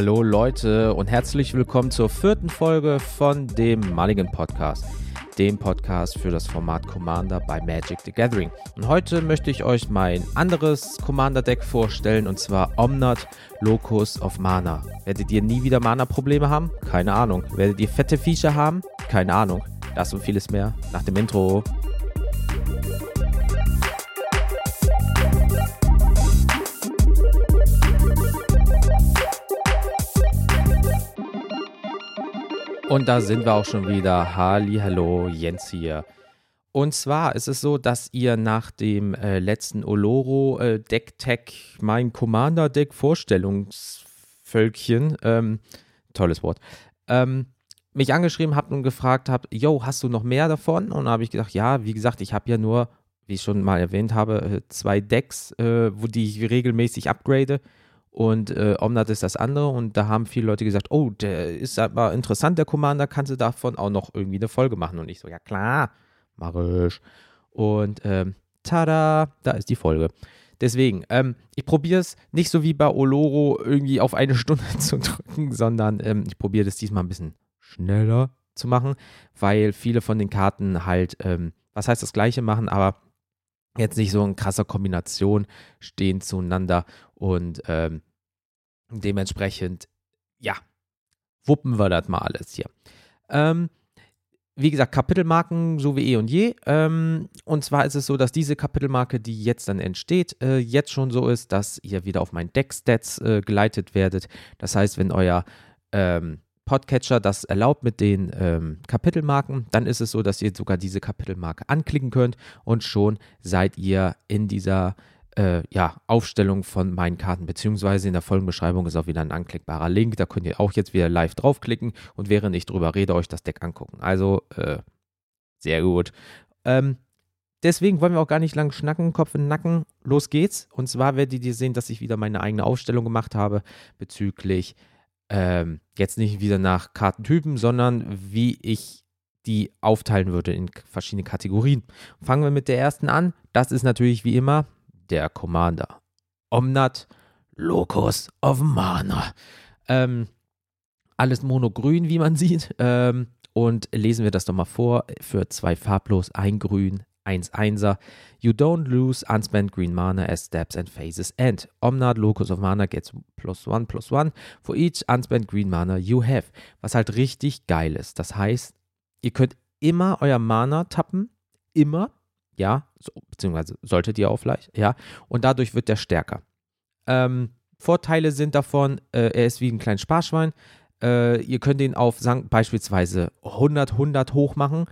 Hallo Leute und herzlich willkommen zur vierten Folge von dem Mulligan Podcast, dem Podcast für das Format Commander bei Magic the Gathering. Und heute möchte ich euch mein anderes Commander-Deck vorstellen und zwar Omnat Locus of Mana. Werdet ihr nie wieder Mana-Probleme haben? Keine Ahnung. Werdet ihr fette Viecher haben? Keine Ahnung. Das und vieles mehr nach dem Intro. Und da sind wir auch schon wieder. Halli, hallo, Jens hier. Und zwar ist es so, dass ihr nach dem äh, letzten Oloro äh, Deck Tech, mein Commander Deck Vorstellungsvölkchen, ähm, tolles Wort, ähm, mich angeschrieben habt und gefragt habt, yo, hast du noch mehr davon? Und da habe ich gesagt, ja, wie gesagt, ich habe ja nur, wie ich schon mal erwähnt habe, äh, zwei Decks, äh, wo die ich regelmäßig upgrade und äh, Omnat ist das andere und da haben viele Leute gesagt, oh, der ist aber interessant, der Commander, kannst du davon auch noch irgendwie eine Folge machen? Und ich so, ja klar, mach ich. Und ähm, tada, da ist die Folge. Deswegen, ähm, ich probiere es nicht so wie bei Oloro irgendwie auf eine Stunde zu drücken, sondern ähm, ich probiere das diesmal ein bisschen schneller zu machen, weil viele von den Karten halt, ähm, was heißt das gleiche machen, aber jetzt nicht so in krasser Kombination stehen zueinander und ähm, dementsprechend, ja, wuppen wir das mal alles hier. Ähm, wie gesagt, Kapitelmarken so wie eh und je. Ähm, und zwar ist es so, dass diese Kapitelmarke, die jetzt dann entsteht, äh, jetzt schon so ist, dass ihr wieder auf mein Deck-Stats äh, geleitet werdet. Das heißt, wenn euer ähm, Podcatcher das erlaubt mit den ähm, Kapitelmarken, dann ist es so, dass ihr sogar diese Kapitelmarke anklicken könnt und schon seid ihr in dieser äh, ja, Aufstellung von meinen Karten, beziehungsweise in der Folgenbeschreibung ist auch wieder ein anklickbarer Link. Da könnt ihr auch jetzt wieder live draufklicken und während ich drüber rede, euch das Deck angucken. Also, äh, sehr gut. Ähm, deswegen wollen wir auch gar nicht lang schnacken, Kopf in den Nacken. Los geht's. Und zwar werdet ihr sehen, dass ich wieder meine eigene Aufstellung gemacht habe bezüglich ähm, jetzt nicht wieder nach Kartentypen, sondern wie ich die aufteilen würde in verschiedene Kategorien. Fangen wir mit der ersten an. Das ist natürlich wie immer der Commander. Omnat Locus of Mana. Ähm, alles monogrün, wie man sieht. Ähm, und lesen wir das doch mal vor. Für zwei farblos, ein grün, 1-1er. You don't lose unspent green mana as steps and phases end. Omnad Locus of Mana gets plus one plus one for each unspent green mana you have. Was halt richtig geil ist. Das heißt, ihr könnt immer euer Mana tappen. Immer. Ja. So, beziehungsweise solltet ihr auch vielleicht. Ja. Und dadurch wird der stärker. Ähm, Vorteile sind davon, äh, er ist wie ein kleines Sparschwein. Äh, ihr könnt ihn auf sagen, beispielsweise 100, 100 hoch machen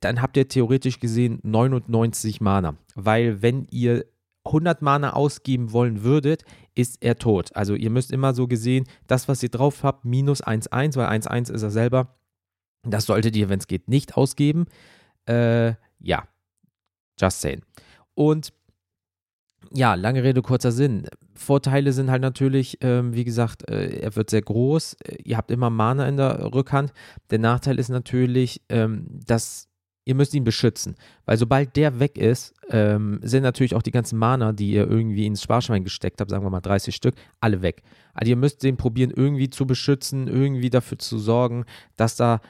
dann habt ihr theoretisch gesehen 99 Mana. Weil wenn ihr 100 Mana ausgeben wollen würdet, ist er tot. Also ihr müsst immer so gesehen, das, was ihr drauf habt, minus 1-1, weil 1-1 ist er selber. Das solltet ihr, wenn es geht, nicht ausgeben. Äh, ja, just saying. Und ja, lange Rede, kurzer Sinn. Vorteile sind halt natürlich, ähm, wie gesagt, äh, er wird sehr groß. Ihr habt immer Mana in der Rückhand. Der Nachteil ist natürlich, ähm, dass ihr müsst ihn beschützen. Weil sobald der weg ist, ähm, sind natürlich auch die ganzen Mana, die ihr irgendwie ins Sparschwein gesteckt habt, sagen wir mal 30 Stück, alle weg. Also ihr müsst den probieren, irgendwie zu beschützen, irgendwie dafür zu sorgen, dass da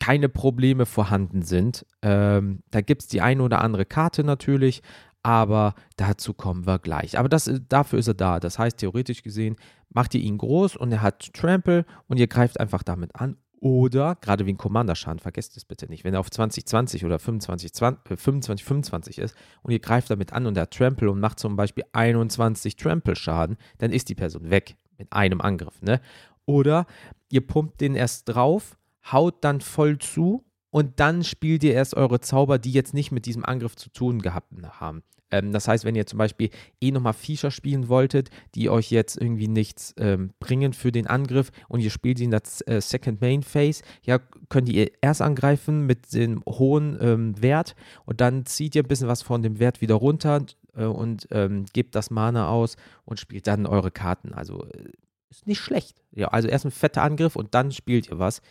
keine Probleme vorhanden sind. Ähm, da gibt es die eine oder andere Karte natürlich, aber dazu kommen wir gleich. Aber das, dafür ist er da. Das heißt, theoretisch gesehen, macht ihr ihn groß und er hat Trample und ihr greift einfach damit an oder, gerade wie ein Commander-Schaden, vergesst es bitte nicht, wenn er auf 2020 oder 25, 20, äh, 25, 25 ist und ihr greift damit an und er Trample und macht zum Beispiel 21 Trample-Schaden, dann ist die Person weg mit einem Angriff. Ne? Oder ihr pumpt den erst drauf, haut dann voll zu und dann spielt ihr erst eure Zauber, die jetzt nicht mit diesem Angriff zu tun gehabt haben. Ähm, das heißt, wenn ihr zum Beispiel eh nochmal Feature spielen wolltet, die euch jetzt irgendwie nichts ähm, bringen für den Angriff und ihr spielt sie in der äh, Second Main Phase, ja, könnt ihr erst angreifen mit dem hohen ähm, Wert und dann zieht ihr ein bisschen was von dem Wert wieder runter äh, und ähm, gebt das Mana aus und spielt dann eure Karten. Also äh, ist nicht schlecht. Ja, also erst ein fetter Angriff und dann spielt ihr was.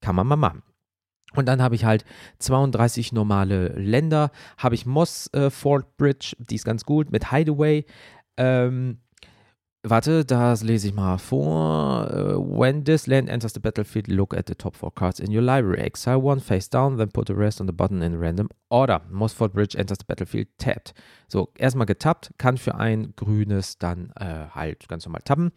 Kann man mal machen. Und dann habe ich halt 32 normale Länder. Habe ich Moss äh, Fort Bridge, die ist ganz gut, mit Hideaway. Ähm, Warte, das lese ich mal vor. Uh, when this land enters the battlefield, look at the top four cards in your library. Exile one face down, then put the rest on the button in random order. Mosford Bridge enters the battlefield tapped. So, erstmal getappt, kann für ein grünes dann äh, halt ganz normal tappen.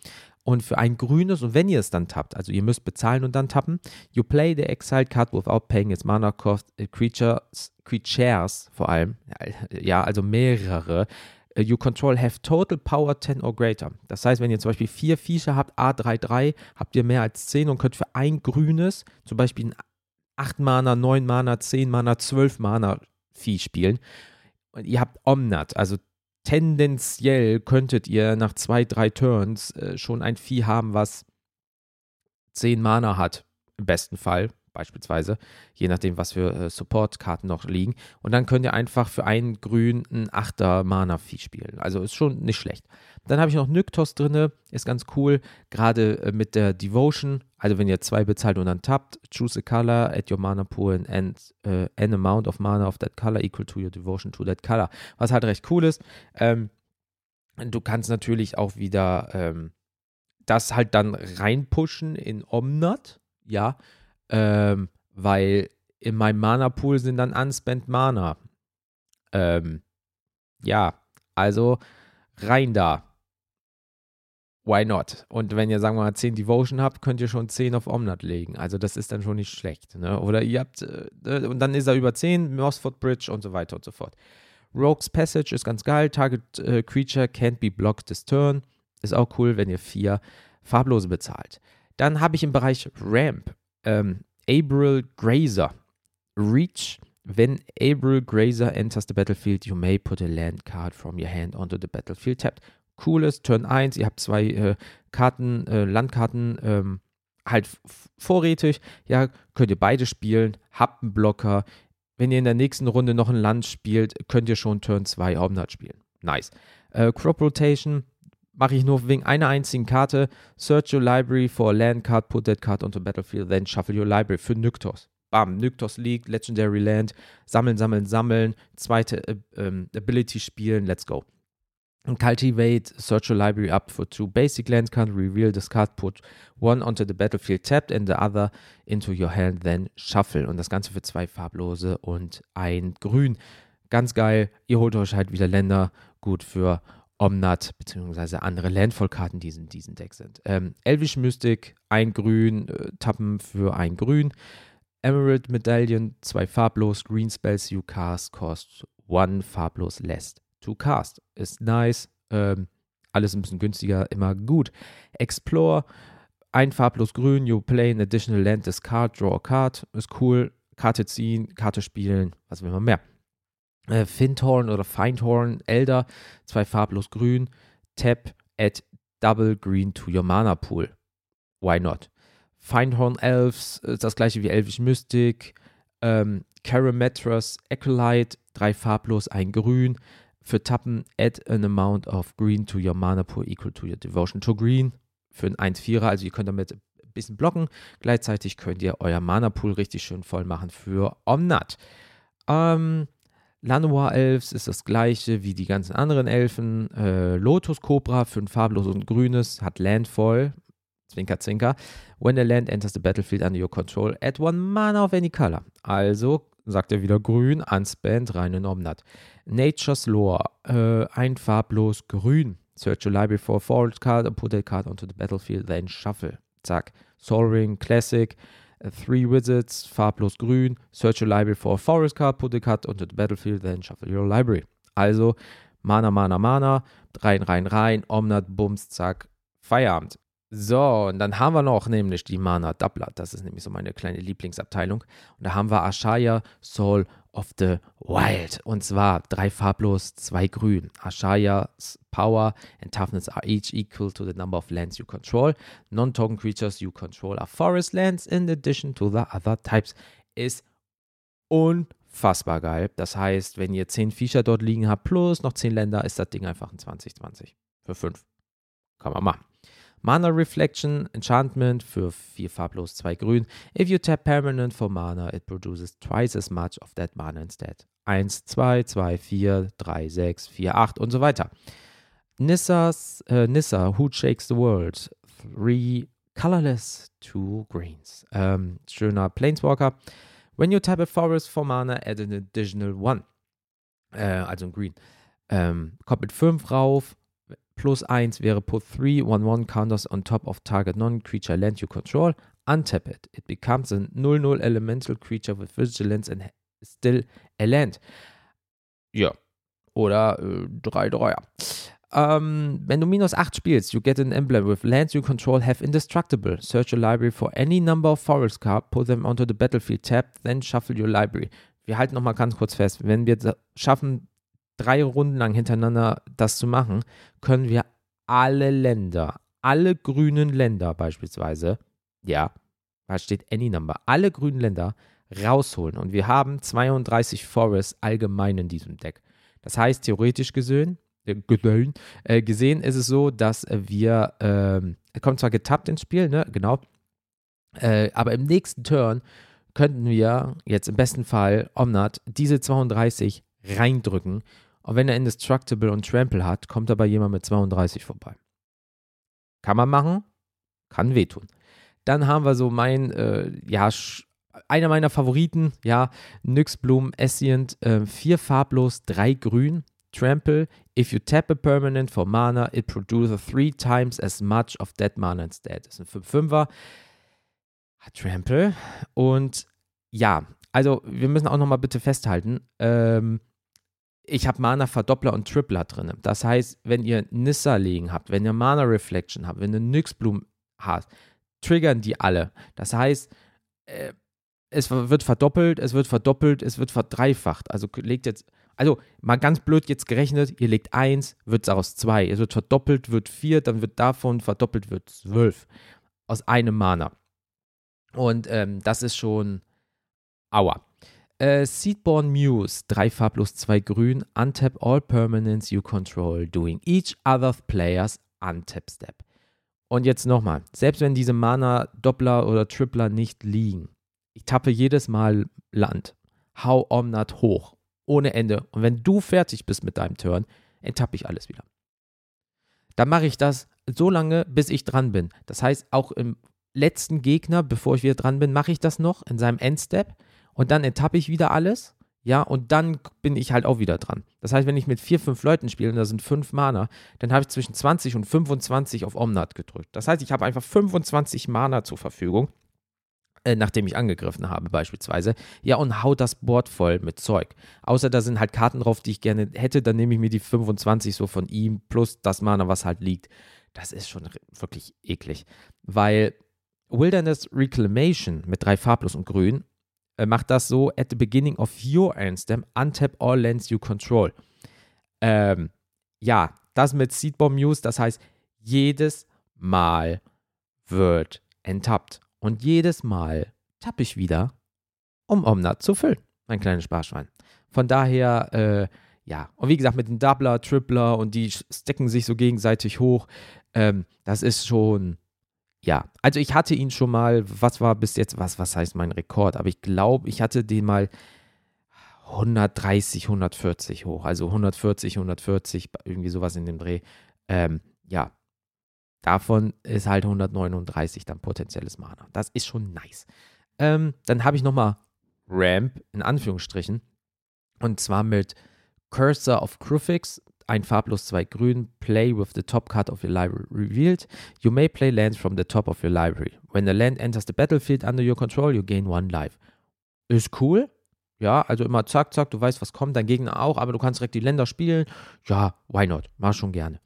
Und für ein grünes, und wenn ihr es dann tappt, also ihr müsst bezahlen und dann tappen, you play the exiled card without paying its mana cost, uh, creatures, creatures vor allem, ja, also mehrere äh, you control have total power 10 or greater. Das heißt, wenn ihr zum Beispiel vier Viecher habt, A33, habt ihr mehr als 10 und könnt für ein grünes, zum Beispiel ein 8 Mana, 9 Mana, 10 Mana, 12 Mana Vieh spielen. Und ihr habt Omnat, also tendenziell könntet ihr nach zwei, drei Turns äh, schon ein Vieh haben, was 10 Mana hat, im besten Fall beispielsweise, je nachdem, was für äh, Support-Karten noch liegen. Und dann könnt ihr einfach für einen grün ein 8er Mana-Vieh spielen. Also ist schon nicht schlecht. Dann habe ich noch Nyktos drin, ist ganz cool, gerade äh, mit der Devotion. Also wenn ihr zwei bezahlt und dann tappt, choose a color, add your mana pool and uh, an amount of mana of that color equal to your devotion to that color. Was halt recht cool ist. Ähm, du kannst natürlich auch wieder ähm, das halt dann reinpushen in Omnat, ja, ähm, weil in meinem Mana-Pool sind dann Unspent Mana. Ähm, ja, also rein da. Why not? Und wenn ihr, sagen wir mal, 10 Devotion habt, könnt ihr schon 10 auf Omnat legen. Also das ist dann schon nicht schlecht. Ne? Oder ihr habt, äh, und dann ist er über 10, Mossford Bridge und so weiter und so fort. Rogue's Passage ist ganz geil. Target uh, Creature can't be blocked this turn. Ist auch cool, wenn ihr vier farblose bezahlt. Dann habe ich im Bereich Ramp ähm, April Grazer. Reach. When April Grazer enters the battlefield, you may put a land card from your hand onto the battlefield tapped. Cooles, Turn 1, ihr habt zwei äh, Karten, äh, Landkarten ähm, halt vorrätig. Ja, könnt ihr beide spielen, habt einen Blocker. Wenn ihr in der nächsten Runde noch ein Land spielt, könnt ihr schon Turn 2 Omnat spielen. Nice. Äh, Crop Rotation, mache ich nur wegen einer einzigen Karte. Search your library for a land card, put that card onto battlefield, then shuffle your library für Nyktos. Bam, Nyktos League, Legendary Land, sammeln, sammeln, sammeln, zweite äh, ähm, Ability spielen, let's go. Cultivate, search your library up for two basic land cards, reveal this card, put one onto the battlefield tapped and the other into your hand, then shuffle. Und das Ganze für zwei farblose und ein grün. Ganz geil, ihr holt euch halt wieder Länder, gut für Omnat bzw. andere Landfall-Karten, die in diesem Deck sind. Ähm, Elvish Mystic, ein Grün, äh, Tappen für ein Grün. Emerald Medaillion, zwei farblos. Green Spells you cast cost one farblos less to cast. Ist nice. Ähm, alles ein bisschen günstiger, immer gut. Explore, ein farblos Grün. You play an additional land, this card, draw a card. Ist cool. Karte ziehen, Karte spielen, was will man mehr äh, Findhorn oder Findhorn, Elder, zwei farblos grün, Tap, add double green to your mana pool. Why not? Findhorn Elves, ist das gleiche wie Elvish Mystic, ähm, Karametras, Acolyte, drei farblos, ein grün. Für Tappen, add an amount of green to your mana pool equal to your devotion to green. Für ein 1-4er, also ihr könnt damit ein bisschen blocken. Gleichzeitig könnt ihr euer Mana Pool richtig schön voll machen für Omnat. Ähm, Lanois Elves ist das gleiche wie die ganzen anderen Elfen. Äh, Lotus Cobra für ein farbloses und grünes hat Landfall. Zwinker, zwinker. When the land enters the battlefield under your control, add one mana of any color. Also sagt er wieder grün, unspent, rein in Omnat. Nature's Lore, äh, ein farblos grün. Search your library for a forward card and put that card onto the battlefield, then shuffle. Zack. Soul Ring, Classic. Three Wizards, farblos grün, search your library for a forest card, put the card onto the battlefield, then shuffle your library. Also Mana, Mana, Mana, rein, rein, rein, Omnat, Bums, zack, Feierabend. So, und dann haben wir noch nämlich die Mana Doubler. Das ist nämlich so meine kleine Lieblingsabteilung. Und da haben wir Ashaya Soul of the Wild. Und zwar drei farblos, zwei grün. Ashaya's Power and Toughness are each equal to the number of lands you control. Non-token creatures you control are forest lands in addition to the other types. Ist unfassbar geil. Das heißt, wenn ihr 10 Viecher dort liegen habt, plus noch 10 Länder, ist das Ding einfach ein 2020 für 5. Kann man machen. Mana Reflection, Enchantment für 4 farblos, 2 grün. If you tap permanent for mana, it produces twice as much of that mana instead. 1, 2, 2, 4, 3, 6, 4, 8 und so weiter. Nissa's, äh, Nissa, Who Shakes the World? Three colorless, two greens. Ähm, schöner Planeswalker. When you tap a forest for mana, add an additional one. Äh, also ein Green. Ähm, kommt mit 5 rauf. Plus 1 wäre put 3 1-1 counters on top of target non-creature land you control. Untap it. It becomes a 0-0 elemental creature with vigilance and still a land. Ja. Oder 3-3er. Äh, um, wenn du minus 8 spielst, you get an emblem with lands you control have indestructible. Search your library for any number of forest cards, put them onto the battlefield tab, then shuffle your library. Wir halten nochmal ganz kurz fest. Wenn wir schaffen, drei Runden lang hintereinander das zu machen, können wir alle Länder, alle grünen Länder beispielsweise, ja, da steht Any Number, alle grünen Länder rausholen. Und wir haben 32 Forests allgemein in diesem Deck. Das heißt, theoretisch gesehen, äh, äh, gesehen ist es so, dass wir, äh, er kommt zwar getappt ins Spiel, ne, genau, äh, aber im nächsten Turn könnten wir jetzt im besten Fall Omnat diese 32 reindrücken. Und wenn er Indestructible und Trample hat, kommt aber jemand mit 32 vorbei. Kann man machen, kann wehtun. Dann haben wir so mein, äh, ja, einer meiner Favoriten, ja, Nyxbloom Essient, äh, vier farblos, drei grün, Trample. If you tap a permanent for mana, it produces three times as much of that mana instead. Das ist ein 5-5er. Hat Trample. Und ja, also wir müssen auch nochmal bitte festhalten, ähm, ich habe Mana Verdoppler und Tripler drin. Das heißt, wenn ihr Nissa legen habt, wenn ihr Mana Reflection habt, wenn ihr Nyxbloom habt, triggern die alle. Das heißt, äh, es wird verdoppelt, es wird verdoppelt, es wird verdreifacht. Also legt jetzt, also mal ganz blöd jetzt gerechnet, ihr legt 1, wird es aus 2. Es wird verdoppelt, wird 4, dann wird davon verdoppelt, wird 12. Aus einem Mana. Und ähm, das ist schon aua. Äh, Seedborn Muse, 3 farblos, 2 grün, untap all permanents you control, doing each other players untap step. Und jetzt nochmal, selbst wenn diese Mana-Doppler oder Tripler nicht liegen, ich tappe jedes Mal Land, hau Omnat hoch, ohne Ende. Und wenn du fertig bist mit deinem Turn, enttappe ich alles wieder. Dann mache ich das so lange, bis ich dran bin. Das heißt, auch im letzten Gegner, bevor ich wieder dran bin, mache ich das noch in seinem Endstep und dann enttappe ich wieder alles ja, und dann bin ich halt auch wieder dran. Das heißt, wenn ich mit vier, fünf Leuten spiele und da sind fünf Mana, dann habe ich zwischen 20 und 25 auf Omnat gedrückt. Das heißt, ich habe einfach 25 Mana zur Verfügung, äh, nachdem ich angegriffen habe, beispielsweise. Ja, und hau das Board voll mit Zeug. Außer da sind halt Karten drauf, die ich gerne hätte, dann nehme ich mir die 25 so von ihm plus das Mana, was halt liegt. Das ist schon wirklich eklig. Weil Wilderness Reclamation mit drei farblos und grün macht das so, at the beginning of your Endstem, untap all lands you control. Ähm, ja, das mit Seedbomb News, das heißt, jedes Mal wird enttappt. Und jedes Mal tappe ich wieder, um Omnat zu füllen. Mein kleines Sparschwein. Von daher, äh, ja. Und wie gesagt, mit dem Doubler, Tripler und die stecken sich so gegenseitig hoch. Ähm, das ist schon ja, also ich hatte ihn schon mal, was war bis jetzt, was, was heißt mein Rekord? Aber ich glaube, ich hatte den mal 130, 140 hoch. Also 140, 140, irgendwie sowas in dem Dreh. Ähm, ja, davon ist halt 139 dann potenzielles Mana. Das ist schon nice. Ähm, dann habe ich nochmal Ramp in Anführungsstrichen. Und zwar mit Cursor of Crufix ein farblos, zwei grün. Play with the top card of your library revealed. You may play lands from the top of your library. When the land enters the battlefield under your control, you gain one life. Ist cool. Ja, also immer zack, zack, du weißt, was kommt, dein Gegner auch, aber du kannst direkt die Länder spielen. Ja, why not? Mach schon gerne.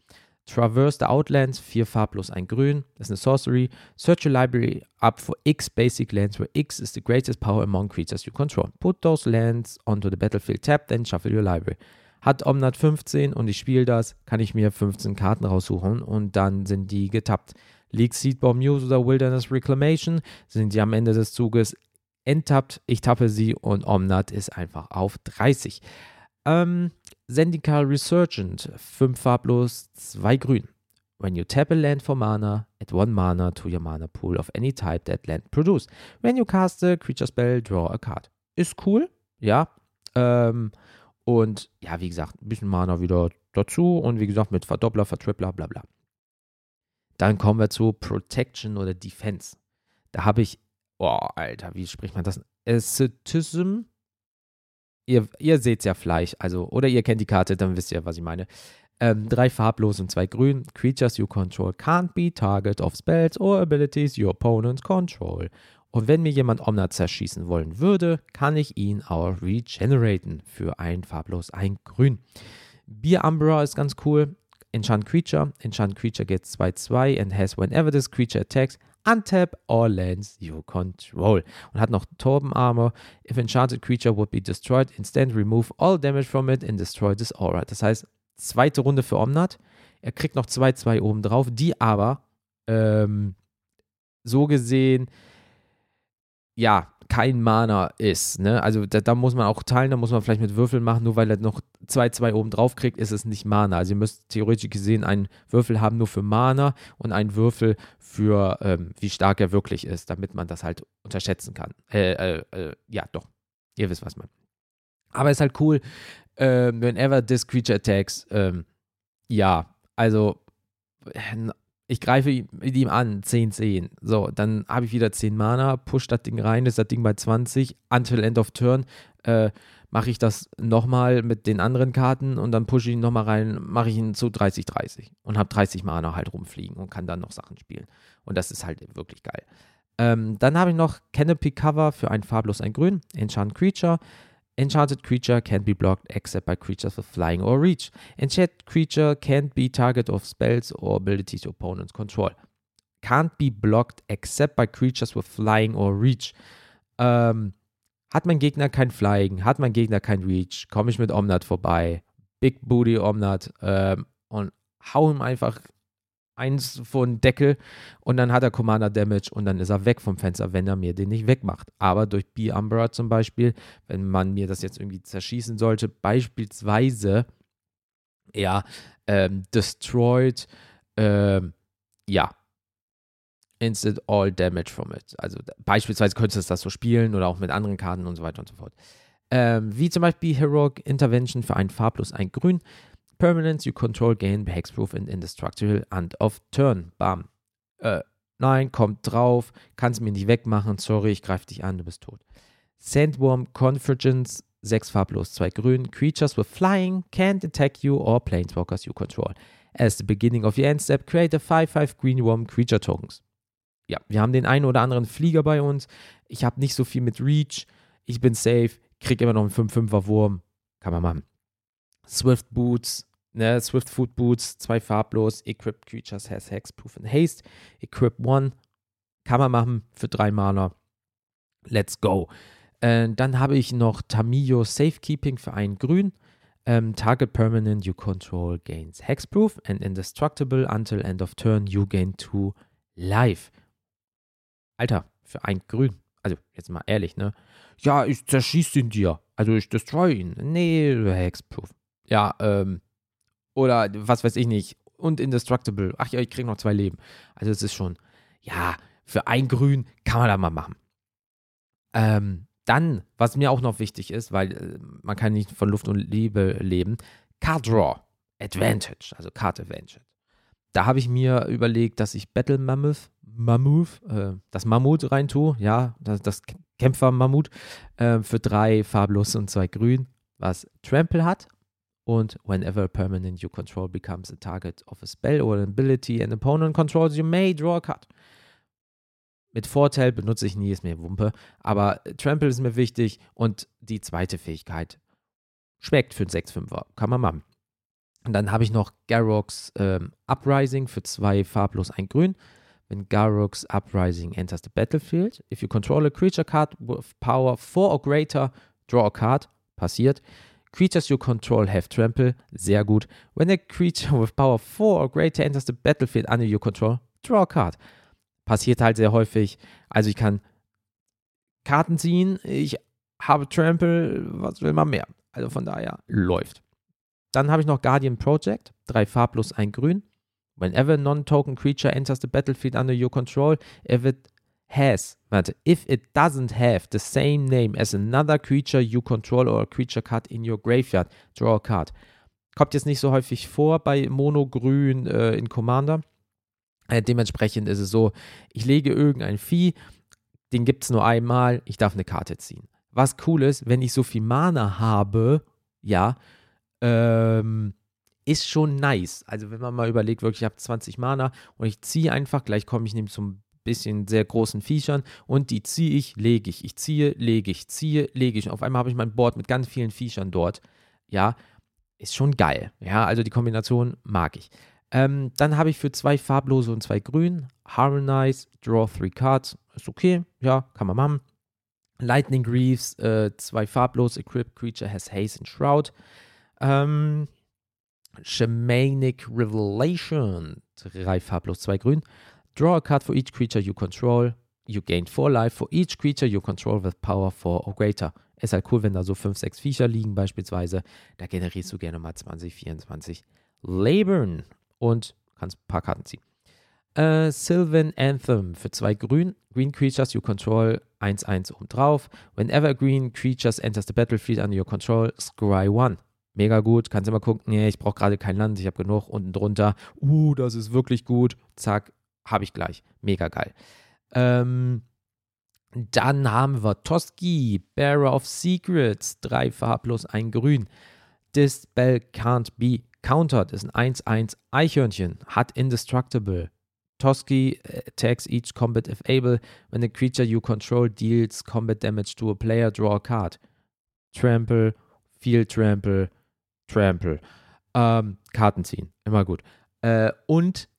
Traverse the Outlands, vier farblos, ein grün. Das ist eine Sorcery. Search your library up for X basic lands, where X is the greatest power among creatures you control. Put those lands onto the battlefield tab, then shuffle your library. Hat Omnat 15 und ich spiele das, kann ich mir 15 Karten raussuchen und dann sind die getappt. League Seedbomb News oder Wilderness Reclamation sind die am Ende des Zuges enttappt. Ich tappe sie und Omnat ist einfach auf 30. Ähm, Zendikar Resurgent, 5 farblos, 2 grün. When you tap a land for mana, add 1 mana to your mana pool of any type that land produced. When you cast a creature spell, draw a card. Ist cool, ja. Ähm, Und ja, wie gesagt, ein bisschen Mana wieder dazu und wie gesagt mit Verdoppler, Vertrippler, bla bla. Dann kommen wir zu Protection oder Defense. Da habe ich, oh, Alter, wie spricht man das? Ascetism. Ihr, ihr seht ja Fleisch, also, oder ihr kennt die Karte, dann wisst ihr, was ich meine. Ähm, drei farblos und zwei grün. Creatures you control can't be target of spells or abilities your opponents control. Und wenn mir jemand Omna zerschießen wollen würde, kann ich ihn auch regeneraten für ein farblos, ein grün. Beer Umbra ist ganz cool. Enchant Creature. Enchant Creature gets 2-2 and has whenever this creature attacks, untap all lands you control. Und hat noch Torben Armor. If enchanted creature would be destroyed, instant remove all damage from it and destroy this aura. Das heißt, zweite Runde für Omnat. Er kriegt noch 2-2 oben drauf, die aber ähm, so gesehen ja, kein Mana ist. Ne? Also da, da, muss man auch teilen, da muss man vielleicht mit Würfeln machen, nur weil er noch 2-2 oben drauf kriegt, ist es nicht Mana. Also ihr müsst theoretisch gesehen einen Würfel haben nur für Mana und einen Würfel für ähm, wie stark er wirklich ist, damit man das halt unterschätzen kann. Äh, äh, äh, ja, doch. Ihr wisst, was man. Aber ist halt cool, äh, whenever this creature attacks, ähm, ja, also ich greife mit ihm an, 10, 10. So, dann habe ich wieder 10 Mana, push das Ding rein, ist das Ding bei 20. Until End of Turn äh, mache ich das nochmal mit den anderen Karten und dann pushe ich ihn nochmal rein, mache ich ihn zu 30, 30 und habe 30 Mana halt rumfliegen und kann dann noch Sachen spielen. Und das ist halt wirklich geil. Ähm, dann habe ich noch Canopy Cover für ein farblos, ein grün, Enchant Creature. Enchanted creature can't be blocked except by creatures with flying or reach. Enchanted creature can't be target of spells or abilities opponents control. Can't be blocked except by creatures with flying or reach. Ähm, hat mein Gegner kein Flying, hat mein Gegner kein Reach, komme ich mit Omnat vorbei. Big Booty Omnat ähm, und hau ihm einfach eins von Deckel und dann hat er Commander Damage und dann ist er weg vom Fenster, wenn er mir den nicht wegmacht. Aber durch B-Umbra zum Beispiel, wenn man mir das jetzt irgendwie zerschießen sollte, beispielsweise, ja, ähm, destroyed, ähm, ja, instant all damage from it. Also beispielsweise könntest du das so spielen oder auch mit anderen Karten und so weiter und so fort. Ähm, wie zum Beispiel Heroic Intervention für ein farblos, ein grün. Permanence you control gain Hexproof and Indestructible End of Turn. Bam. Äh, nein, kommt drauf, kannst mir nicht wegmachen, sorry, ich greife dich an, du bist tot. Sandworm Convergence, 6 farblos, 2 grün. Creatures with flying can't attack you or planeswalkers you control. As the beginning of your end step, create a 5-5 Green Worm Creature Tokens. Ja, wir haben den einen oder anderen Flieger bei uns. Ich habe nicht so viel mit Reach. Ich bin safe, krieg immer noch einen 5-5er Wurm. Kann man machen. Swift Boots, Ne, Swift Food Boots, zwei farblos, Equipped Creatures has Hexproof and Haste. Equip One kann man machen für drei Mana. Let's go. Äh, dann habe ich noch Tamiyo Safekeeping für einen Grün. Ähm, target Permanent you control gains Hexproof and Indestructible until end of turn you gain two life. Alter, für ein Grün. Also, jetzt mal ehrlich, ne? Ja, ich zerschieße ihn dir. Also, ich destroy ihn. Nee, Hexproof. Ja, ähm, oder was weiß ich nicht. Und Indestructible. Ach ja, ich kriege noch zwei Leben. Also es ist schon, ja, für ein Grün kann man da mal machen. Ähm, dann, was mir auch noch wichtig ist, weil äh, man kann nicht von Luft und Liebe leben, Card Draw Advantage, also Card Advantage. Da habe ich mir überlegt, dass ich Battle Mammoth, Mammoth, äh, das Mammut rein tue, ja, das, das Kämpfer-Mammut, äh, für drei farblos und zwei grün, was Trample hat und whenever a permanent you control becomes a target of a spell or an ability an opponent controls, you may draw a card. Mit Vorteil benutze ich nie, ist mir Wumpe, aber Trample ist mir wichtig und die zweite Fähigkeit schmeckt für ein 6-5er, kann man machen. Und dann habe ich noch Garrox ähm, Uprising für zwei farblos, ein grün. Wenn Garrox Uprising enters the battlefield, if you control a creature card with power 4 or greater, draw a card, passiert. Creatures you control have trample, sehr gut. When a creature with power 4 or greater enters the battlefield under your control, draw a card. Passiert halt sehr häufig. Also ich kann Karten ziehen, ich habe Trample, was will man mehr? Also von daher läuft. Dann habe ich noch Guardian Project, 3 farblos, 1 grün. Whenever a non-token creature enters the battlefield under your control, if it has, warte, if it doesn't have the same name as another creature you control or a creature card in your graveyard, draw a card. Kommt jetzt nicht so häufig vor bei Mono-Grün äh, in Commander. Äh, dementsprechend ist es so, ich lege irgendein Vieh, den gibt es nur einmal, ich darf eine Karte ziehen. Was cool ist, wenn ich so viel Mana habe, ja, ähm, ist schon nice. Also wenn man mal überlegt, wirklich, ich habe 20 Mana und ich ziehe einfach, gleich komme ich nämlich zum bisschen sehr großen Viechern und die ziehe ich, lege ich, ich ziehe, lege ich, ziehe, lege ich. Und auf einmal habe ich mein Board mit ganz vielen Viechern dort. Ja, ist schon geil. Ja, also die Kombination mag ich. Ähm, dann habe ich für zwei farblose und zwei grün Harmonize, Draw Three Cards. Ist okay, ja, kann man machen. Lightning Greaves, äh, zwei farblos, Equipped Creature has Haze and Shroud. Ähm, Shamanic Revelation, drei farblos, zwei grün. Draw a card for each creature you control. You gain 4 life for each creature you control with power 4 or greater. Ist halt cool, wenn da so 5, 6 Viecher liegen beispielsweise. Da generierst du gerne mal 20, 24 Labern und kannst ein paar Karten ziehen. Uh, Sylvan Anthem für zwei Grün. Green Creatures you control 1-1 oben drauf. Whenever green creatures enters the battlefield under your control, scry 1. Mega gut. Kannst immer gucken, nee, ich brauche gerade kein Land, ich habe genug. Unten drunter, uh, das ist wirklich gut. Zack, habe ich gleich. Mega geil. Ähm, dann haben wir Toski, Bearer of Secrets, drei farblos, ein grün. This spell can't be countered, ist ein 1-1 Eichhörnchen, hat Indestructible. Toski attacks each combat if able. When a creature you control deals combat damage to a player, draw a card. Trample, Field Trample, Trample. Ähm, Karten ziehen, immer gut. Äh, und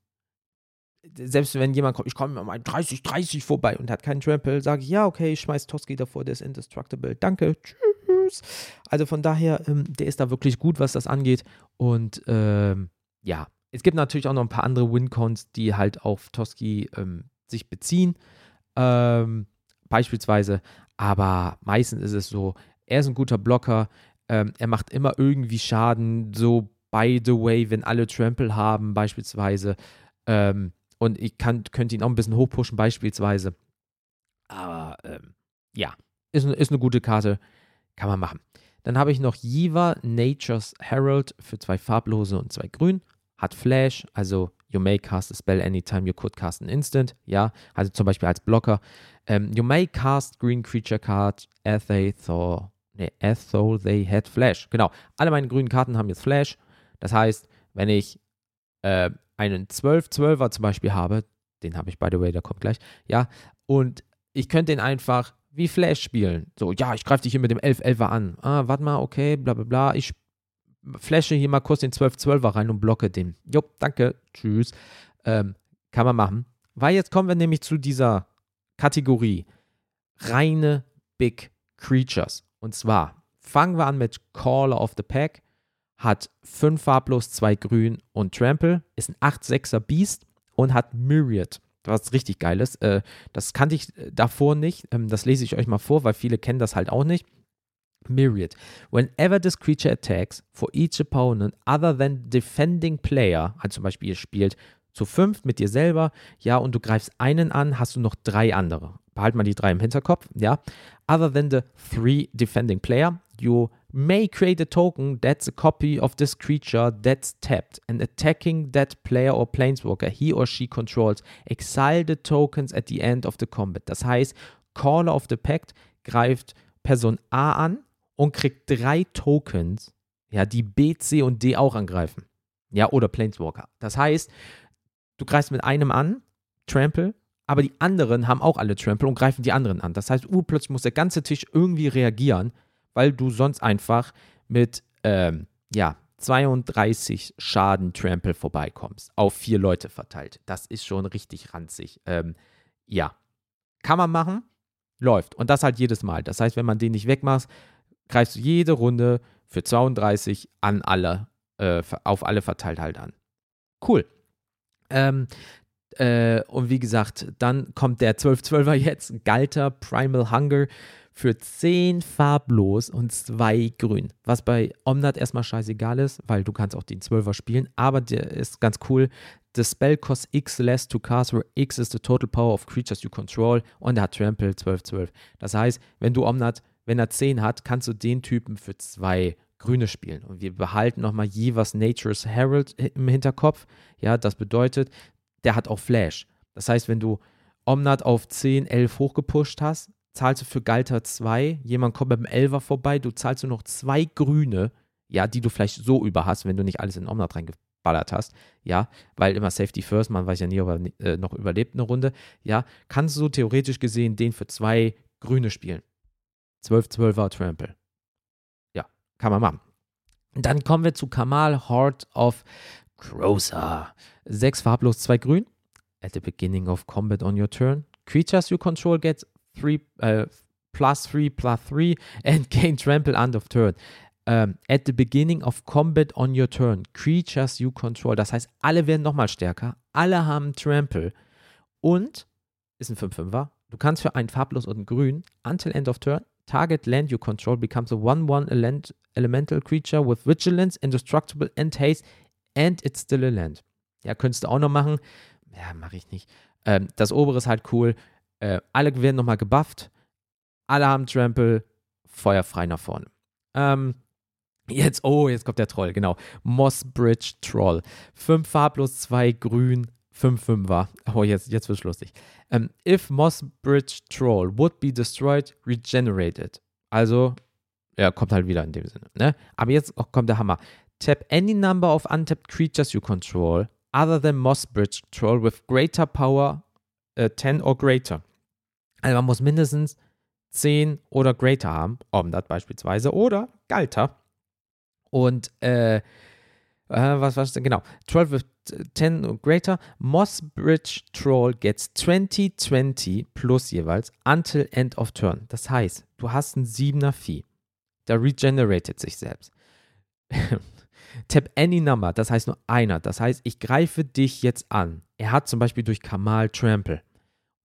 selbst wenn jemand kommt, ich komme mal 30, 30 vorbei und hat keinen Trample, sage ich, ja, okay, ich schmeiß Toski davor, der ist indestructible. Danke, tschüss. Also von daher, ähm, der ist da wirklich gut, was das angeht. Und ähm, ja, es gibt natürlich auch noch ein paar andere Wincons, die halt auf Toski ähm, sich beziehen. Ähm, beispielsweise, aber meistens ist es so, er ist ein guter Blocker, ähm, er macht immer irgendwie Schaden, so by the way, wenn alle Trample haben, beispielsweise. Ähm, und ich kann, könnte ihn auch ein bisschen hochpushen, beispielsweise. Aber ähm, ja, ist, ist eine gute Karte. Kann man machen. Dann habe ich noch Yiva Nature's Herald für zwei farblose und zwei grün. Hat Flash, also you may cast a spell anytime you could cast an instant. Ja, also zum Beispiel als Blocker. Ähm, you may cast green creature card as they thought, nee, as though they had Flash. Genau, alle meine grünen Karten haben jetzt Flash. Das heißt, wenn ich äh, einen 12-12er zum Beispiel habe, den habe ich by the way, der kommt gleich, ja, und ich könnte den einfach wie Flash spielen. So, ja, ich greife dich hier mit dem 11-11er an. Ah, warte mal, okay, bla bla bla. Ich flashe hier mal kurz den 12-12er rein und blocke den. Jo, danke, tschüss. Ähm, kann man machen. Weil jetzt kommen wir nämlich zu dieser Kategorie reine Big Creatures. Und zwar fangen wir an mit Caller of the Pack hat 5 farblos, 2 grün und Trample, ist ein 8-6er Beast und hat Myriad. Was richtig geil ist. Äh, das kannte ich äh, davor nicht. Ähm, das lese ich euch mal vor, weil viele kennen das halt auch nicht. Myriad. Whenever this creature attacks for each opponent other than defending player, also zum Beispiel ihr spielt zu fünf mit dir selber, ja, und du greifst einen an, hast du noch drei andere. Behalt mal die drei im Hinterkopf, ja. Other than the three defending player, you may create a token that's a copy of this creature that's tapped and attacking that player or planeswalker he or she controls. Exile the tokens at the end of the combat. Das heißt, Caller of the Pact greift Person A an und kriegt drei Tokens, ja, die B, C und D auch angreifen. Ja, oder Planeswalker. Das heißt, du greifst mit einem an, Trample, aber die anderen haben auch alle Trample und greifen die anderen an. Das heißt, uh, plötzlich muss der ganze Tisch irgendwie reagieren weil du sonst einfach mit ähm, ja, 32 Schaden Trample vorbeikommst, auf vier Leute verteilt. Das ist schon richtig ranzig. Ähm, ja, kann man machen, läuft. Und das halt jedes Mal. Das heißt, wenn man den nicht wegmacht, greifst du jede Runde für 32 an alle, äh, auf alle verteilt halt an. Cool. Ähm, äh, und wie gesagt, dann kommt der 12-12er jetzt, Galter Primal Hunger für 10 farblos und 2 grün. Was bei Omnat erstmal scheißegal ist, weil du kannst auch den 12er spielen, aber der ist ganz cool. The spell costs X less to cast, where X is the total power of creatures you control. Und er hat Trample 12, 12. Das heißt, wenn du Omnat, wenn er 10 hat, kannst du den Typen für zwei Grüne spielen. Und wir behalten nochmal jeweils Nature's Herald im Hinterkopf. Ja, das bedeutet, der hat auch Flash. Das heißt, wenn du Omnat auf 10, 11 hochgepusht hast, zahlst du für Galter 2, jemand kommt mit dem Elver vorbei, du zahlst nur noch zwei Grüne, ja, die du vielleicht so über hast, wenn du nicht alles in Omnat reingeballert hast, ja, weil immer Safety First, man weiß ja nie, ob er äh, noch überlebt eine Runde, ja, kannst du theoretisch gesehen den für zwei Grüne spielen. 12-12er Trample. Ja, kann man machen. Dann kommen wir zu Kamal Heart of Crosa. Sechs farblos, zwei grün. At the beginning of combat on your turn, creatures you control get three, uh, plus three, plus three and gain trample end of turn. Um, at the beginning of combat on your turn, creatures you control. Das heißt, alle werden nochmal stärker. Alle haben Trample. Und, ist ein 5-5er, du kannst für ein farblos und ein grün, until end of turn, target land you control becomes a 1-1 elemental creature with vigilance, indestructible and haste and it's still a land. Ja, könntest du auch noch machen. Ja, mache ich nicht. Ähm, das obere ist halt cool. Äh, alle werden nochmal gebufft. Alle haben Trample. Feuerfrei nach vorne. Ähm, jetzt, oh, jetzt kommt der Troll, genau. Moss Bridge Troll. 5 farblos, 2 grün, 5 Fünfer. Oh, jetzt, jetzt wird's lustig. Um, if Moss Bridge Troll would be destroyed, regenerated. Also, ja, kommt halt wieder in dem Sinne. Ne? Aber jetzt kommt der Hammer. Tap any number of untapped creatures you control other than Moss Bridge Troll with greater power uh, 10 or greater. Also man muss mindestens 10 oder greater haben, Omdat beispielsweise, oder Galter. Und äh, äh, was denn? Genau. 12 with 10 or greater. Moss Bridge Troll gets 20, 20 plus jeweils until end of turn. Das heißt, du hast ein 7er Vieh. Der regenerated sich selbst. Tap any number, das heißt nur einer. Das heißt, ich greife dich jetzt an. Er hat zum Beispiel durch Kamal Trample.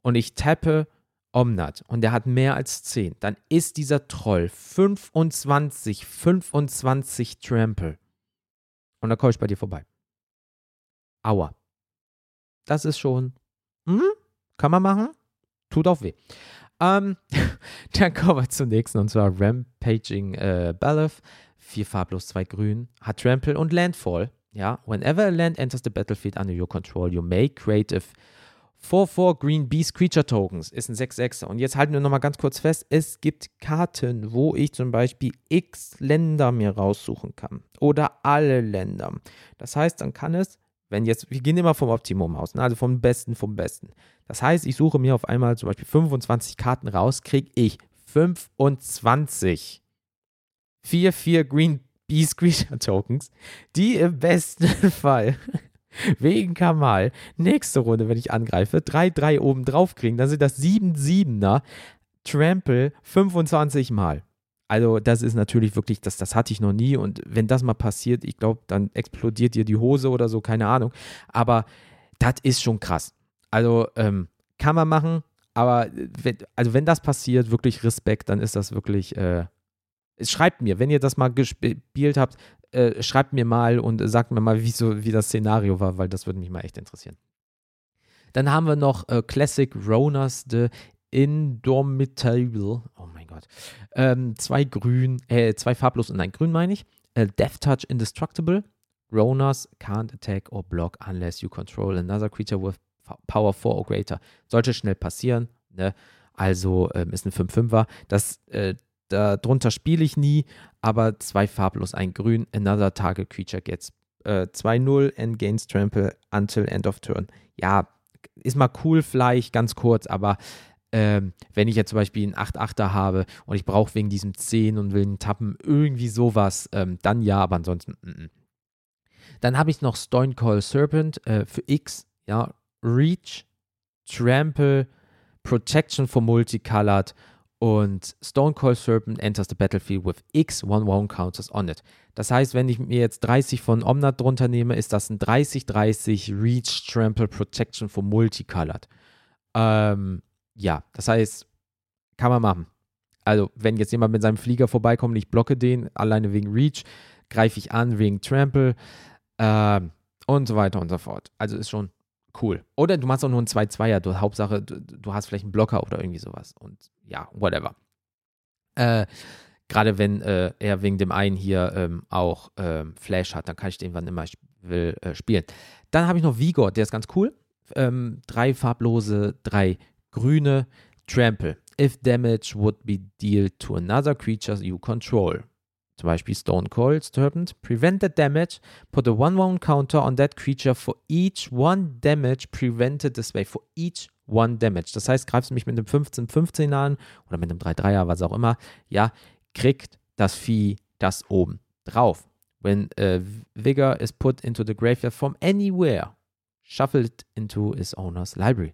Und ich tappe Omnat und der hat mehr als 10. Dann ist dieser Troll 25, 25 Trample. Und dann komme ich bei dir vorbei. Aua. Das ist schon. Hm, kann man machen. Tut auch weh. Ähm, dann kommen wir zum nächsten und zwar Rampaging äh, Beleth. Vier farblos, zwei grün, hat Trample und Landfall. Ja, whenever a land enters the battlefield under your control, you may create a 4-4 Green Beast Creature Tokens. Ist ein 6-6er. Und jetzt halten wir nochmal ganz kurz fest: Es gibt Karten, wo ich zum Beispiel x Länder mir raussuchen kann. Oder alle Länder. Das heißt, dann kann es, wenn jetzt, wir gehen immer vom Optimum aus, ne? also vom Besten vom Besten. Das heißt, ich suche mir auf einmal zum Beispiel 25 Karten raus, kriege ich 25 4-4 Green Beast Creature Tokens, die im besten Fall wegen Kamal nächste Runde, wenn ich angreife, 3-3 oben drauf kriegen. Dann sind das 7-7er Trample 25 Mal. Also, das ist natürlich wirklich, das, das hatte ich noch nie. Und wenn das mal passiert, ich glaube, dann explodiert dir die Hose oder so, keine Ahnung. Aber das ist schon krass. Also, ähm, kann man machen, aber wenn, also wenn das passiert, wirklich Respekt, dann ist das wirklich äh, Schreibt mir, wenn ihr das mal gespielt habt, äh, schreibt mir mal und sagt mir mal, wie, so, wie das Szenario war, weil das würde mich mal echt interessieren. Dann haben wir noch äh, Classic Ronas the Indomitable. Oh mein Gott. Ähm, zwei grün, äh, zwei farblos und ein grün meine ich. Äh, Death Touch Indestructible. Ronas can't attack or block unless you control another creature with power 4 or greater. Sollte schnell passieren. Ne? Also ähm, ist ein 5-5er. Das äh, Darunter spiele ich nie, aber zwei farblos, ein grün. Another target creature gets äh, 2-0 and gains trample until end of turn. Ja, ist mal cool vielleicht, ganz kurz, aber ähm, wenn ich jetzt zum Beispiel einen 8-8er habe und ich brauche wegen diesem 10 und will einen Tappen irgendwie sowas, ähm, dann ja, aber ansonsten. Mm -mm. Dann habe ich noch Stonecoil Serpent äh, für X, ja, Reach, Trample, Protection for Multicolored und Stone Cold Serpent enters the battlefield with X one one counters on it. Das heißt, wenn ich mir jetzt 30 von Omnat drunter nehme, ist das ein 30-30 Reach Trample Protection for Multicolored. Ähm, ja, das heißt, kann man machen. Also, wenn jetzt jemand mit seinem Flieger vorbeikommt und ich blocke den, alleine wegen Reach, greife ich an wegen Trample. Ähm, und so weiter und so fort. Also ist schon cool. Oder du machst auch nur ein 2-2er. Du, Hauptsache, du, du, hast vielleicht einen Blocker oder irgendwie sowas. Und ja, whatever. Äh, Gerade wenn äh, er wegen dem einen hier ähm, auch ähm, Flash hat, dann kann ich den, wann immer ich will, äh, spielen. Dann habe ich noch Vigor, der ist ganz cool. Ähm, drei farblose, drei grüne. Trample. If damage would be dealt to another creature you control. Zum Beispiel Stone Cold Serpent. Prevent the damage. Put a one-one counter on that creature for each one damage prevented this way. For each one damage. Das heißt, greifst du mich mit einem 15-15 an oder mit einem 3-3er, was auch immer, ja, kriegt das Vieh das oben drauf. When a Vigor is put into the graveyard from anywhere, shuffle it into his owner's library.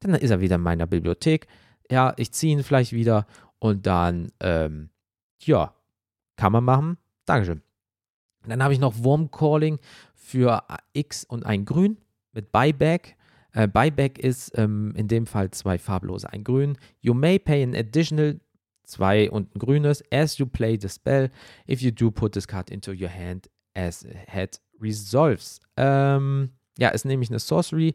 Dann ist er wieder in meiner Bibliothek. Ja, ich ziehe ihn vielleicht wieder und dann, ähm, ja, kann man machen. Dankeschön. Dann habe ich noch Worm Calling für X und ein Grün mit Buyback. Äh, Buyback ist ähm, in dem Fall zwei farblose, ein Grün. You may pay an additional zwei und ein grünes as you play the spell. If you do, put this card into your hand as it resolves. Ähm, ja, ist nämlich eine Sorcery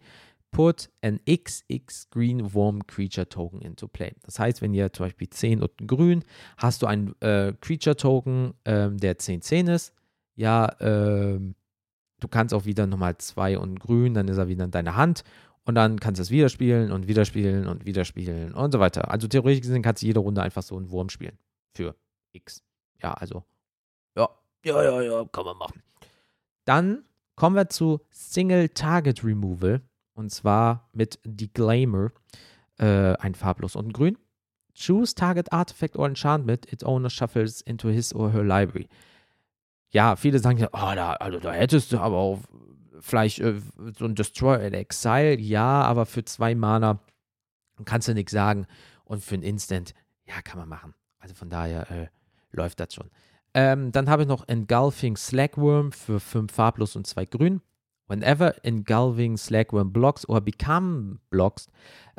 put an XX Green Worm Creature Token into play. Das heißt, wenn ihr zum Beispiel 10 und grün, hast du einen äh, Creature Token, ähm, der 10 10 ist. Ja, ähm, du kannst auch wieder nochmal 2 und grün, dann ist er wieder in deiner Hand und dann kannst du es wieder spielen und wieder spielen und wieder spielen und so weiter. Also theoretisch gesehen kannst du jede Runde einfach so einen Wurm spielen für X. Ja, also ja, ja, ja, ja, kann man machen. Dann kommen wir zu Single Target Removal. Und zwar mit Declaimer, äh, ein farblos und grün. Choose target artifact or enchantment its owner shuffles into his or her library. Ja, viele sagen ja, oh, da, also da hättest du aber auch vielleicht äh, so ein Destroy in Exile. Ja, aber für zwei Mana kannst du nichts sagen. Und für ein Instant, ja, kann man machen. Also von daher äh, läuft das schon. Ähm, dann habe ich noch Engulfing Slagworm für fünf farblos und zwei grün. Whenever engulfing slagworm blocks or become blocks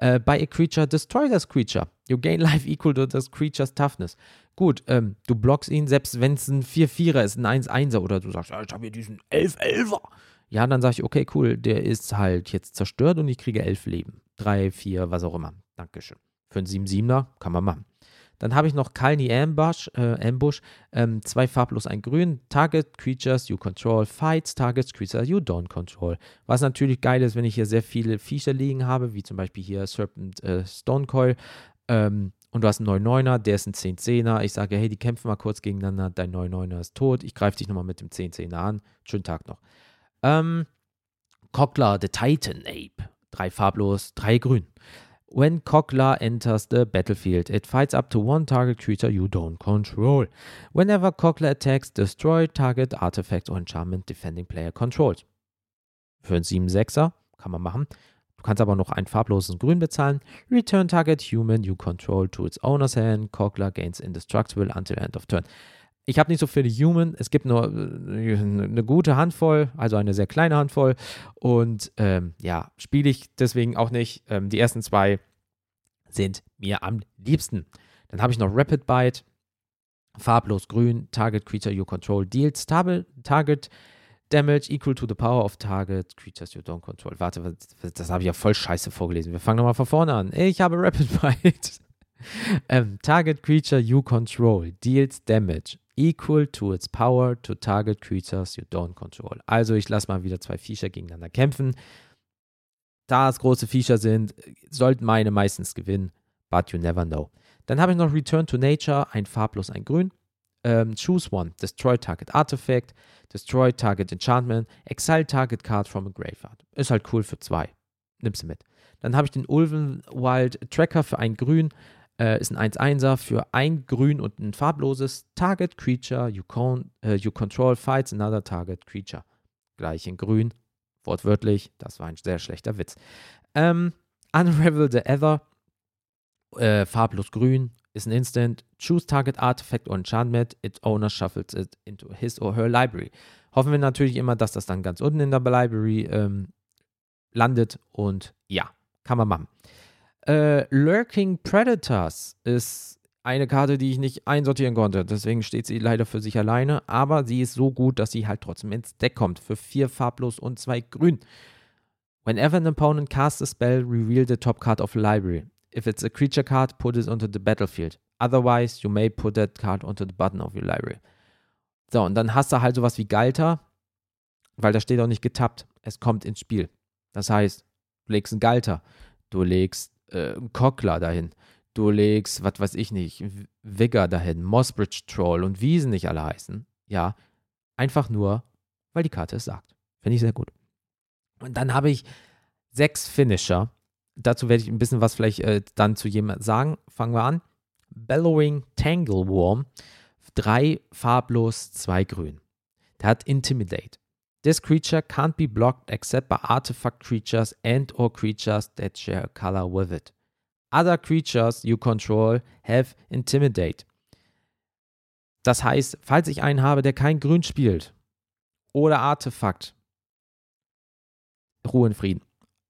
uh, by a creature, destroy this creature. You gain life equal to this creature's toughness. Gut, ähm, du blockst ihn, selbst wenn es ein 4-4er ist, ein 1-1er oder du sagst, ja, ich habe hier diesen 11-11er. Ja, dann sage ich, okay, cool, der ist halt jetzt zerstört und ich kriege 11 Leben. 3, 4, was auch immer. Dankeschön. Für einen 7-7er kann man machen. Dann habe ich noch Kalni Ambush, äh, Ambush ähm, zwei farblos, ein grün. Target Creatures you control, Fights Targets Creatures you don't control. Was natürlich geil ist, wenn ich hier sehr viele Viecher liegen habe, wie zum Beispiel hier Serpent äh, Stonecoil. Ähm, und du hast einen 9-9er, der ist ein 10-10er. Ich sage, hey, die kämpfen mal kurz gegeneinander, dein 9-9er ist tot. Ich greife dich nochmal mit dem 10-10er an. Schönen Tag noch. Ähm, Cockler, the Titan Ape. Drei farblos, drei grün. When Kokla enters the battlefield, it fights up to one target creature you don't control. Whenever Kokla attacks, destroy target artifact or enchantment defending player controls. Für einen 7-6er kann man machen. Du kannst aber noch ein farbloses Grün bezahlen. Return target human you control to its owner's hand. Kokla gains indestructible until end of turn. Ich habe nicht so viele Human. Es gibt nur äh, eine gute Handvoll, also eine sehr kleine Handvoll. Und ähm, ja, spiele ich deswegen auch nicht. Ähm, die ersten zwei sind mir am liebsten. Dann habe ich noch Rapid Bite, farblos grün, Target Creature you control deals Target Damage equal to the power of Target Creatures you don't control. Warte, das habe ich ja voll scheiße vorgelesen. Wir fangen nochmal von vorne an. Ich habe Rapid Bite. ähm, target Creature you control deals Damage equal to its power to target creatures you don't control. Also ich lasse mal wieder zwei Viecher gegeneinander kämpfen. Da es große Viecher sind, sollten meine meistens gewinnen, but you never know. Dann habe ich noch Return to Nature, ein farblos, ein grün. Ähm, choose one, destroy target artifact, destroy target enchantment, exile target card from a graveyard. Ist halt cool für zwei. Nimmst du mit. Dann habe ich den Ulven Wild Tracker für ein grün. Äh, ist ein 1-1er für ein Grün und ein farbloses Target Creature you, con äh, you control fights another target creature. Gleich in Grün, wortwörtlich. Das war ein sehr schlechter Witz. Ähm, Unravel the Ether, äh, farblos grün, ist ein Instant. Choose target artifact or enchantment. Its owner shuffles it into his or her library. Hoffen wir natürlich immer, dass das dann ganz unten in der Library ähm, landet und ja, kann man machen. Äh, Lurking Predators ist eine Karte, die ich nicht einsortieren konnte. Deswegen steht sie leider für sich alleine. Aber sie ist so gut, dass sie halt trotzdem ins Deck kommt. Für vier farblos und zwei grün. Whenever an opponent casts a spell, reveal the top card of the library. If it's a creature card, put it onto the battlefield. Otherwise, you may put that card onto the button of your library. So, und dann hast du halt sowas wie Galter, weil da steht auch nicht getappt. Es kommt ins Spiel. Das heißt, du legst einen Galter, du legst äh, Cockler dahin, du legst, was weiß ich nicht, Vigor dahin, Mossbridge Troll und wie sie nicht alle heißen. Ja, einfach nur, weil die Karte es sagt. Finde ich sehr gut. Und dann habe ich sechs Finisher. Dazu werde ich ein bisschen was vielleicht äh, dann zu jemandem sagen. Fangen wir an. Bellowing Tangleworm. Drei farblos, zwei grün. Der hat Intimidate. This creature can't be blocked except by artifact creatures and or creatures that share a color with it. Other creatures you control have Intimidate. Das heißt, falls ich einen habe, der kein Grün spielt oder Artefakt, Ruhe und Frieden.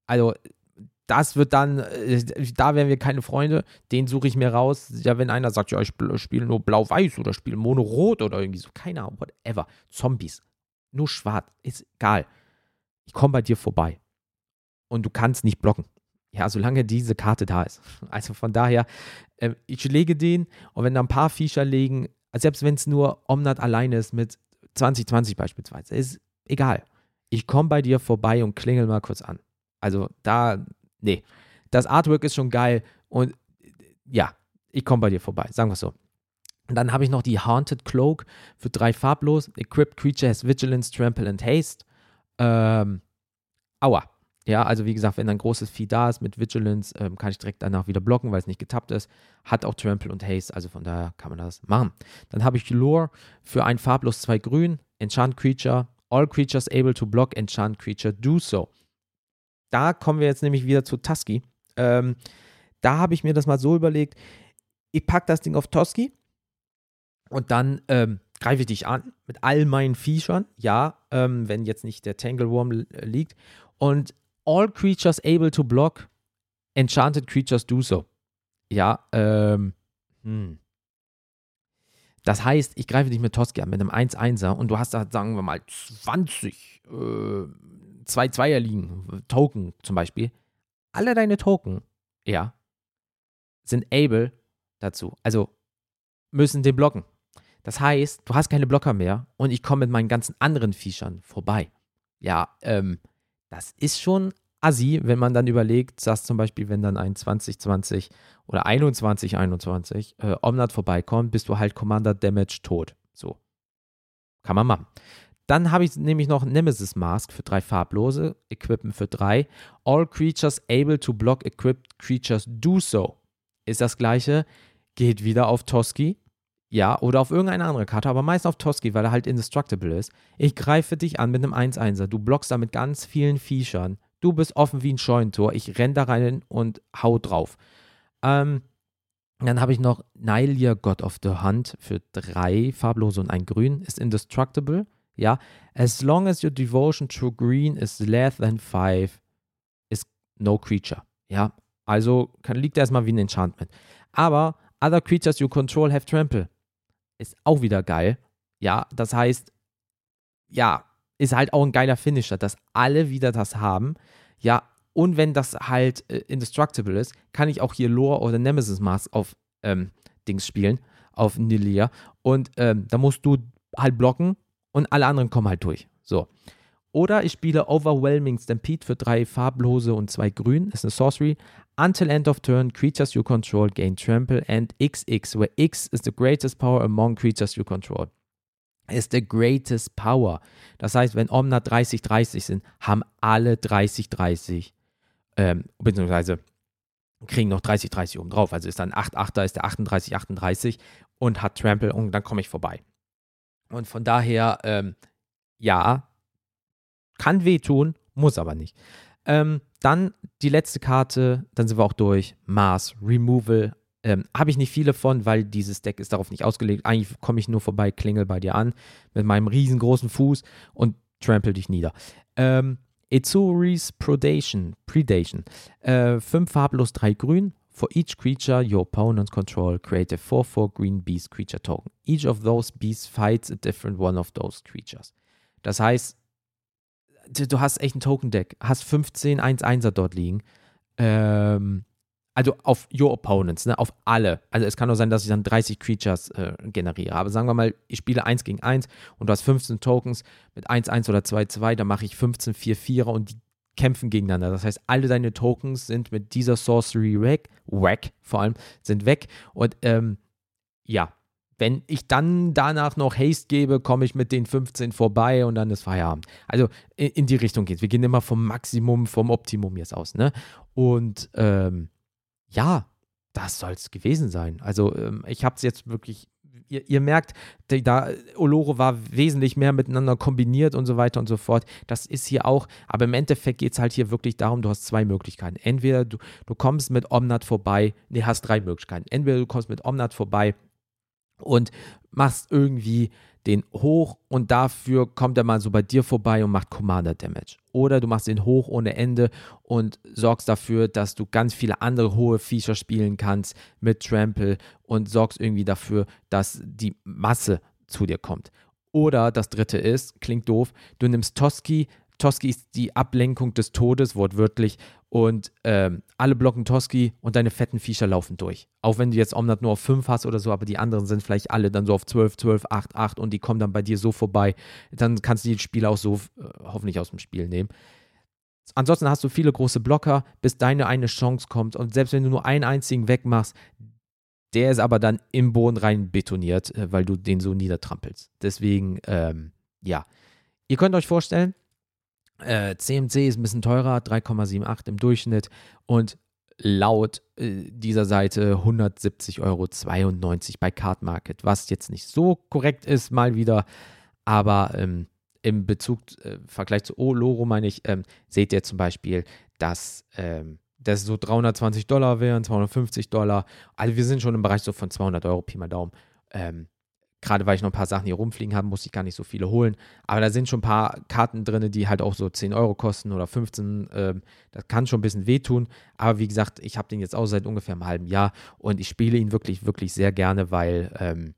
Also, das wird dann, äh, da wären wir keine Freunde, den suche ich mir raus. Ja, wenn einer sagt, ja, ich spiele nur blau-weiß oder spiele mono-rot oder irgendwie so, keine Ahnung, whatever. Zombies. Nur schwarz, ist egal. Ich komme bei dir vorbei. Und du kannst nicht blocken. Ja, solange diese Karte da ist. Also von daher, äh, ich lege den und wenn da ein paar Viecher legen, selbst wenn es nur Omnat alleine ist mit 2020 beispielsweise, ist egal. Ich komme bei dir vorbei und klingel mal kurz an. Also da, nee. Das Artwork ist schon geil und ja, ich komme bei dir vorbei, sagen wir es so. Dann habe ich noch die Haunted Cloak für drei farblos. Equipped Creature has Vigilance, Trample and Haste. Ähm, aua. Ja, also wie gesagt, wenn ein großes Vieh da ist mit Vigilance, ähm, kann ich direkt danach wieder blocken, weil es nicht getappt ist. Hat auch Trample und Haste, also von daher kann man das machen. Dann habe ich Lure für ein farblos, zwei grün. Enchant Creature. All creatures able to block enchant creature do so. Da kommen wir jetzt nämlich wieder zu Tusky. Ähm, da habe ich mir das mal so überlegt, ich packe das Ding auf Toski und dann ähm, greife ich dich an mit all meinen Viechern, ja, ähm, wenn jetzt nicht der Tangleworm liegt. Und all creatures able to block, enchanted creatures do so. Ja, ähm, hm. Das heißt, ich greife dich mit Toski an, mit einem 1-1er und du hast da, sagen wir mal, 20 äh, 2-2er liegen, Token zum Beispiel. Alle deine Token, ja, sind able dazu. Also müssen den blocken. Das heißt, du hast keine Blocker mehr und ich komme mit meinen ganzen anderen Viechern vorbei. Ja, ähm, das ist schon assi, wenn man dann überlegt, dass zum Beispiel, wenn dann ein 2020 oder 2121 äh, Omnat vorbeikommt, bist du halt Commander Damage tot. So. Kann man machen. Dann habe ich nämlich noch Nemesis Mask für drei farblose, Equippen für drei. All creatures able to block equipped creatures do so. Ist das gleiche, geht wieder auf Toski. Ja, oder auf irgendeine andere Karte, aber meist auf Toski, weil er halt indestructible ist. Ich greife dich an mit einem 1-1er. Du blockst da mit ganz vielen Viechern. Du bist offen wie ein Scheunentor. Ich renn da rein und hau drauf. Ähm, dann habe ich noch Nylia, God of the Hunt, für drei farblose und ein grün. Ist indestructible. Ja. As long as your devotion to green is less than five, is no creature. Ja. Also kann, liegt erstmal wie ein Enchantment. Aber other creatures you control have trample. Ist auch wieder geil. Ja, das heißt, ja, ist halt auch ein geiler Finisher, dass alle wieder das haben. Ja, und wenn das halt äh, indestructible ist, kann ich auch hier Lore oder Nemesis Mask auf ähm, Dings spielen, auf Nilia. Und ähm, da musst du halt blocken und alle anderen kommen halt durch. So. Oder ich spiele Overwhelming Stampede für drei farblose und zwei grün. Ist eine Sorcery. Until end of turn, creatures you control gain trample and XX, where X is the greatest power among creatures you control ist the greatest power. Das heißt, wenn Omna 30-30 sind, haben alle 30-30, ähm, beziehungsweise kriegen noch 30-30 oben drauf. Also ist dann 8-8er, ist der 38-38 und hat Trample und dann komme ich vorbei. Und von daher, ähm, ja, kann wehtun, muss aber nicht. Ähm, dann die letzte Karte, dann sind wir auch durch. Mars, Removal, ähm, Habe ich nicht viele von, weil dieses Deck ist darauf nicht ausgelegt. Eigentlich komme ich nur vorbei, klingel bei dir an mit meinem riesengroßen Fuß und trample dich nieder. Ähm, Etsuris Predation. Predation. Äh, fünf farblos, drei grün. For each creature your opponents control, create a 4-4 green beast creature token. Each of those beasts fights a different one of those creatures. Das heißt, du hast echt ein Token-Deck, hast 15 1-1er dort liegen. Ähm, also auf your opponents, ne, auf alle. Also es kann nur sein, dass ich dann 30 Creatures äh, generiere. Aber sagen wir mal, ich spiele 1 gegen 1 und du hast 15 Tokens mit 1, 1 oder 2, 2, dann mache ich 15 4, 4er und die kämpfen gegeneinander. Das heißt, alle deine Tokens sind mit dieser Sorcery weg, weg vor allem, sind weg. Und ähm, ja, wenn ich dann danach noch Haste gebe, komme ich mit den 15 vorbei und dann ist Feierabend. Also in, in die Richtung geht Wir gehen immer vom Maximum, vom Optimum jetzt aus. Ne? Und ähm, ja, das soll es gewesen sein. Also ähm, ich habe es jetzt wirklich, ihr, ihr merkt, da Oloro war wesentlich mehr miteinander kombiniert und so weiter und so fort. Das ist hier auch, aber im Endeffekt geht es halt hier wirklich darum, du hast zwei Möglichkeiten. Entweder du, du kommst mit Omnat vorbei, nee, hast drei Möglichkeiten. Entweder du kommst mit Omnat vorbei und machst irgendwie den hoch und dafür kommt er mal so bei dir vorbei und macht Commander Damage. Oder du machst den hoch ohne Ende und sorgst dafür, dass du ganz viele andere hohe Feature spielen kannst mit Trample und sorgst irgendwie dafür, dass die Masse zu dir kommt. Oder das dritte ist, klingt doof, du nimmst Toski, Toski ist die Ablenkung des Todes, wortwörtlich, und ähm, alle blocken Toski und deine fetten Viecher laufen durch. Auch wenn du jetzt Omnat nur auf 5 hast oder so, aber die anderen sind vielleicht alle dann so auf 12, 12, 8, 8 und die kommen dann bei dir so vorbei. Dann kannst du die Spiele auch so äh, hoffentlich aus dem Spiel nehmen. Ansonsten hast du viele große Blocker, bis deine eine Chance kommt. Und selbst wenn du nur einen einzigen wegmachst, der ist aber dann im Boden rein betoniert, äh, weil du den so niedertrampelst. Deswegen, ähm, ja. Ihr könnt euch vorstellen, äh, CMC ist ein bisschen teurer, 3,78 im Durchschnitt und laut äh, dieser Seite 170,92 Euro bei Card Market, was jetzt nicht so korrekt ist, mal wieder, aber ähm, im Bezug, äh, Vergleich zu Oloro meine ich, ähm, seht ihr zum Beispiel, dass ähm, das so 320 Dollar wären, 250 Dollar. Also wir sind schon im Bereich so von 200 Euro, Pi mal Daumen. Ähm, Gerade weil ich noch ein paar Sachen hier rumfliegen habe, muss ich gar nicht so viele holen. Aber da sind schon ein paar Karten drin, die halt auch so 10 Euro kosten oder 15. Ähm, das kann schon ein bisschen wehtun. Aber wie gesagt, ich habe den jetzt auch seit ungefähr einem halben Jahr und ich spiele ihn wirklich, wirklich sehr gerne, weil ähm,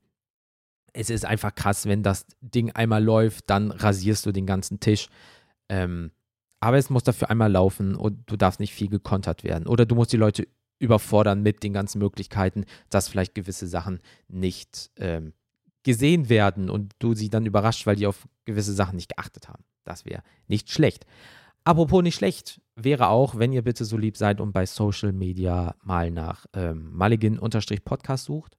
es ist einfach krass, wenn das Ding einmal läuft, dann rasierst du den ganzen Tisch. Ähm, aber es muss dafür einmal laufen und du darfst nicht viel gekontert werden. Oder du musst die Leute überfordern mit den ganzen Möglichkeiten, dass vielleicht gewisse Sachen nicht ähm, gesehen werden und du sie dann überrascht, weil die auf gewisse Sachen nicht geachtet haben. Das wäre nicht schlecht. Apropos nicht schlecht, wäre auch, wenn ihr bitte so lieb seid und bei Social Media mal nach ähm, Mulligan-Podcast sucht.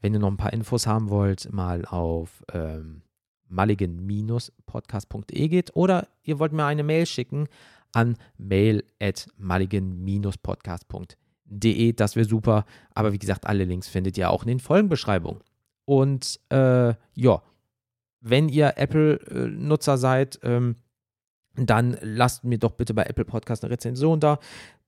Wenn ihr noch ein paar Infos haben wollt, mal auf ähm, mulligan-podcast.de geht oder ihr wollt mir eine Mail schicken an mail at mulligan-podcast.de. Das wäre super. Aber wie gesagt, alle Links findet ihr auch in den Folgenbeschreibungen. Und äh, ja, wenn ihr Apple-Nutzer seid, ähm, dann lasst mir doch bitte bei Apple Podcast eine Rezension da.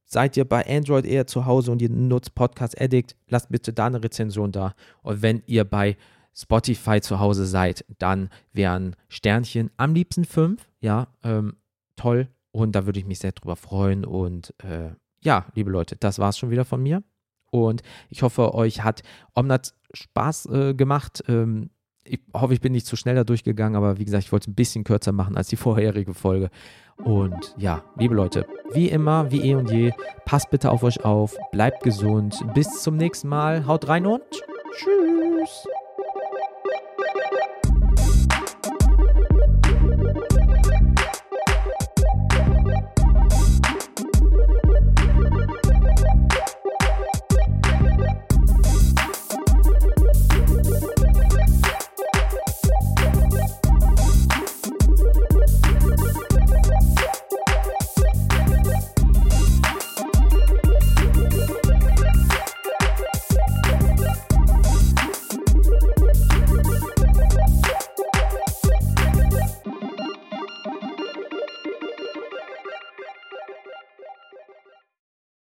Seid ihr bei Android eher zu Hause und ihr nutzt Podcast Addict, lasst bitte da eine Rezension da. Und wenn ihr bei Spotify zu Hause seid, dann wären Sternchen am liebsten fünf. Ja, ähm, toll. Und da würde ich mich sehr drüber freuen. Und äh, ja, liebe Leute, das war es schon wieder von mir. Und ich hoffe, euch hat Omnat Spaß äh, gemacht. Ähm, ich hoffe, ich bin nicht zu schnell da durchgegangen, aber wie gesagt, ich wollte es ein bisschen kürzer machen als die vorherige Folge. Und ja, liebe Leute, wie immer, wie eh und je, passt bitte auf euch auf, bleibt gesund. Bis zum nächsten Mal, haut rein und tschüss.